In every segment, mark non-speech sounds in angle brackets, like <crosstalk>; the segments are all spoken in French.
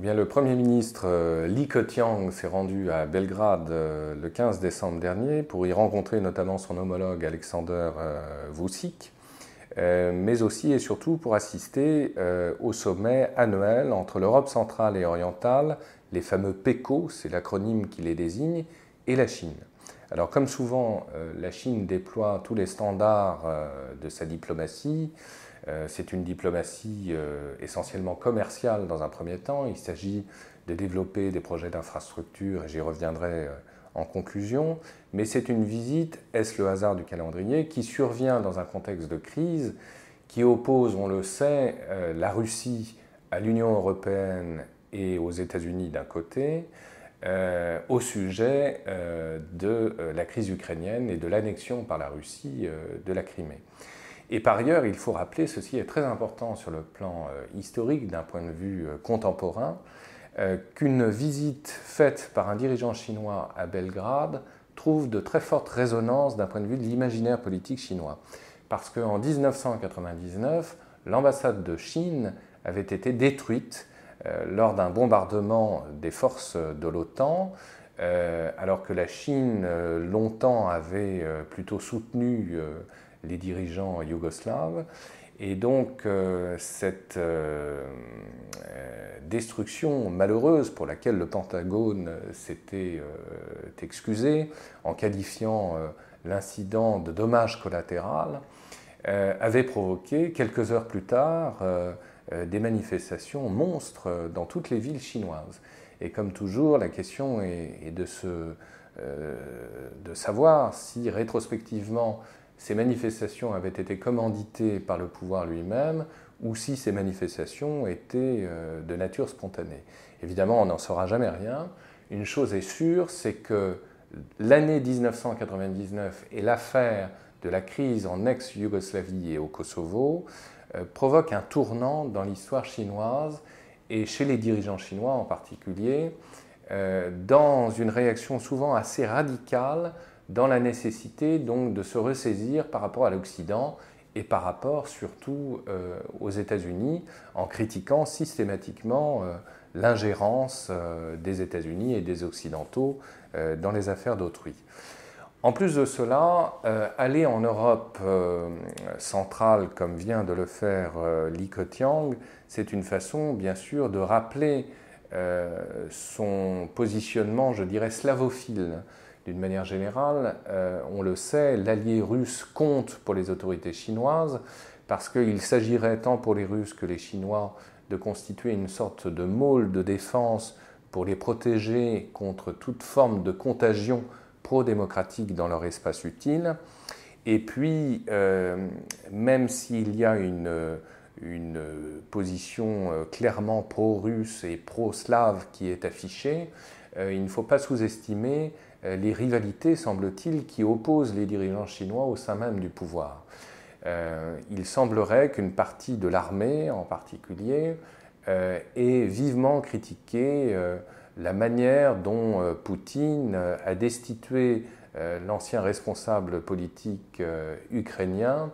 eh bien, le Premier ministre euh, Li Keqiang s'est rendu à Belgrade euh, le 15 décembre dernier pour y rencontrer notamment son homologue Alexander euh, Vucic, mais aussi et surtout pour assister au sommet annuel entre l'Europe centrale et orientale, les fameux PECO, c'est l'acronyme qui les désigne, et la Chine. Alors comme souvent, la Chine déploie tous les standards de sa diplomatie, c'est une diplomatie euh, essentiellement commerciale dans un premier temps. Il s'agit de développer des projets d'infrastructure, et j'y reviendrai euh, en conclusion. Mais c'est une visite, est-ce le hasard du calendrier, qui survient dans un contexte de crise qui oppose, on le sait, la Russie à l'Union européenne et aux États-Unis d'un côté, au sujet de la crise ukrainienne et de l'annexion par la Russie de la Crimée. Et par ailleurs, il faut rappeler, ceci est très important sur le plan euh, historique d'un point de vue euh, contemporain, euh, qu'une visite faite par un dirigeant chinois à Belgrade trouve de très fortes résonances d'un point de vue de l'imaginaire politique chinois. Parce qu'en 1999, l'ambassade de Chine avait été détruite lors d'un bombardement des forces de l'OTAN, alors que la Chine longtemps avait plutôt soutenu les dirigeants yougoslaves. Et donc euh, cette euh, euh, destruction malheureuse pour laquelle le Pentagone s'était excusé en qualifiant l'incident de dommage collatéral avait provoqué quelques heures plus tard des manifestations monstres dans toutes les villes chinoises. Et comme toujours, la question est, de, de savoir si rétrospectivement ces manifestations avaient été commanditées par le pouvoir lui-même ou si ces manifestations étaient euh, de nature spontanée. Évidemment, on n'en saura jamais rien. Une chose est sûre, c'est que l'année 1999 et l'affaire de la crise en ex-Yougoslavie et au Kosovo euh, provoquent un tournant dans l'histoire chinoise et chez les dirigeants chinois en particulier, euh, dans une réaction souvent assez radicale dans la nécessité donc de se ressaisir par rapport à l'Occident et par rapport surtout euh, aux États-Unis en critiquant systématiquement euh, l'ingérence euh, des États-Unis et des Occidentaux dans les affaires d'autrui. En plus de cela, aller en Europe centrale, comme vient de le faire Li Keqiang, c'est une façon, bien sûr, de rappeler son positionnement, je dirais, slavophile d'une manière générale, euh, on le sait, l'allié russe compte pour les autorités chinoises parce qu'il s'agirait tant pour les Russes que les Chinois de constituer une sorte de môle de défense pour les protéger contre toute forme de contagion pro-démocratique dans leur espace utile. Et puis, euh, même s'il y a une, position euh, clairement pro-russe et pro-slave qui est affichée, il ne faut pas sous-estimer les rivalités, semble-t-il, qui opposent les dirigeants chinois au sein même du pouvoir. Euh, il semblerait qu'une partie de l'armée en particulier euh, ait vivement critiqué la manière dont Poutine a destitué l'ancien responsable politique ukrainien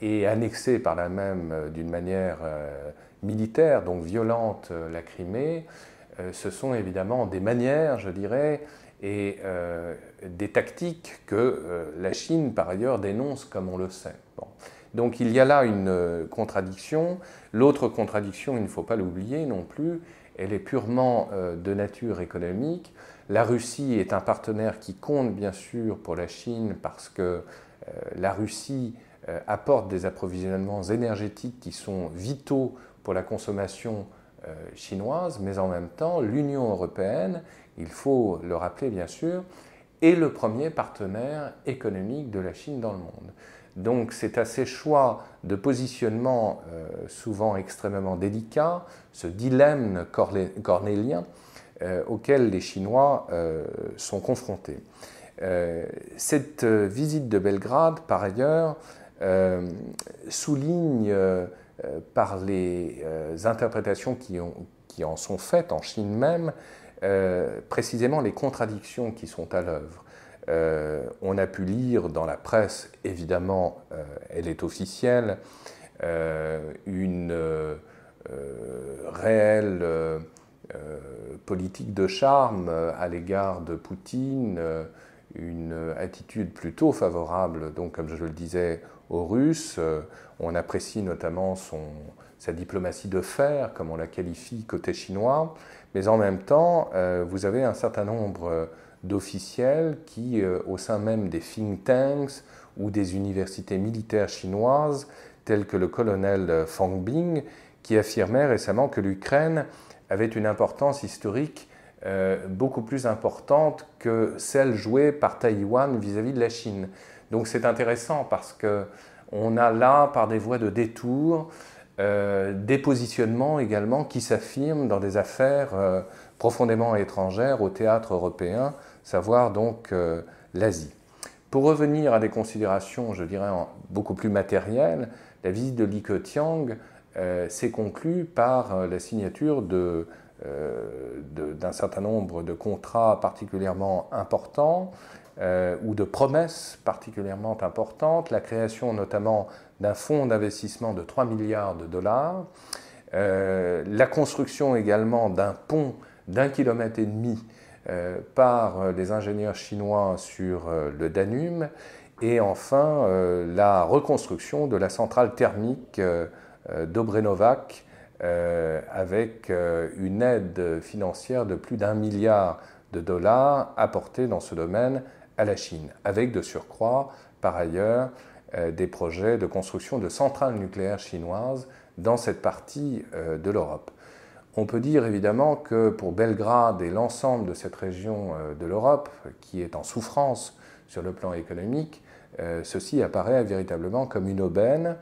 et annexé par la même d'une manière militaire, donc violente, la Crimée. ce sont évidemment des manières, je dirais, et euh, des tactiques que euh, la Chine, par ailleurs, dénonce comme on le sait. Donc il y a là une euh, contradiction. L'autre contradiction, il ne faut pas l'oublier non plus, elle est purement de nature économique. La Russie est un partenaire qui compte bien sûr pour la Chine parce que la Russie apporte des approvisionnements énergétiques qui sont vitaux pour la consommation chinoise, mais en même temps, l'Union européenne il faut le rappeler bien sûr, est le premier partenaire économique de la Chine dans le monde. Donc c'est à ces choix de positionnement euh, souvent extrêmement délicats, ce dilemme cornélien euh, auquel les Chinois euh, sont confrontés. cette visite de Belgrade, par ailleurs, souligne par les interprétations qui en sont faites en Chine même euh, précisément les contradictions qui sont à l'œuvre. Euh, on a pu lire dans la presse, évidemment, euh, elle est officielle, une réelle politique de charme à l'égard de Poutine, une attitude plutôt favorable, donc comme je le disais, aux Russes. On apprécie notamment son, sa diplomatie de fer, comme on la qualifie côté chinois, mais en même temps, vous avez un certain nombre d'officiels qui, au sein même des think tanks ou des universités militaires chinoises, tels que le colonel Fang Bing, qui affirmait récemment que l'Ukraine avait une importance historique euh, beaucoup plus importante que celle jouée par Taïwan vis-à-vis de la Chine. Donc c'est intéressant parce que on a là, par des voies de détour, euh, des positionnements également qui s'affirment dans des affaires euh, profondément étrangères au théâtre européen, savoir donc l'Asie. Pour revenir à des considérations, je dirais, beaucoup plus matérielles, la visite de Li Keqiang s'est conclue par la signature euh, d'un certain nombre de contrats particulièrement importants ou de promesses particulièrement importantes, la création notamment d'un fonds d'investissement de 3 milliards de dollars, la construction également d'un pont d'un kilomètre et demi par les ingénieurs chinois sur le Danube, et enfin la reconstruction de la centrale thermique euh, d'Obrenovac euh, avec euh, une aide financière de plus d'un milliard de dollars apportés dans ce domaine à la Chine, avec de surcroît, par ailleurs, des projets de construction de centrales nucléaires chinoises dans cette partie de l'Europe. On peut dire évidemment que pour Belgrade et l'ensemble de cette région de l'Europe, qui est en souffrance sur le plan économique, ceci apparaît véritablement comme une aubaine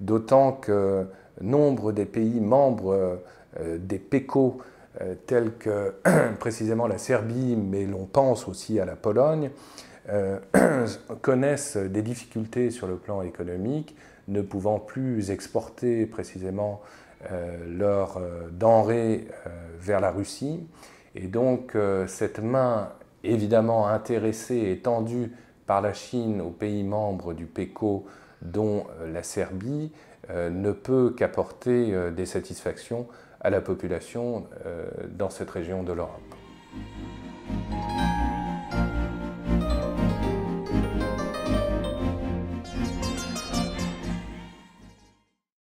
d'autant que nombre des pays membres euh, des PECO, euh, tels que <clears throat> précisément la Serbie, mais l'on pense aussi à la Pologne, euh, <clears throat> connaissent des difficultés sur le plan économique, ne pouvant plus exporter précisément leurs denrées vers la Russie. Et donc cette main évidemment intéressée et tendue par la Chine aux pays membres du PECO dont euh, la Serbie euh, ne peut qu'apporter euh, des satisfactions à la population dans cette région de l'Europe.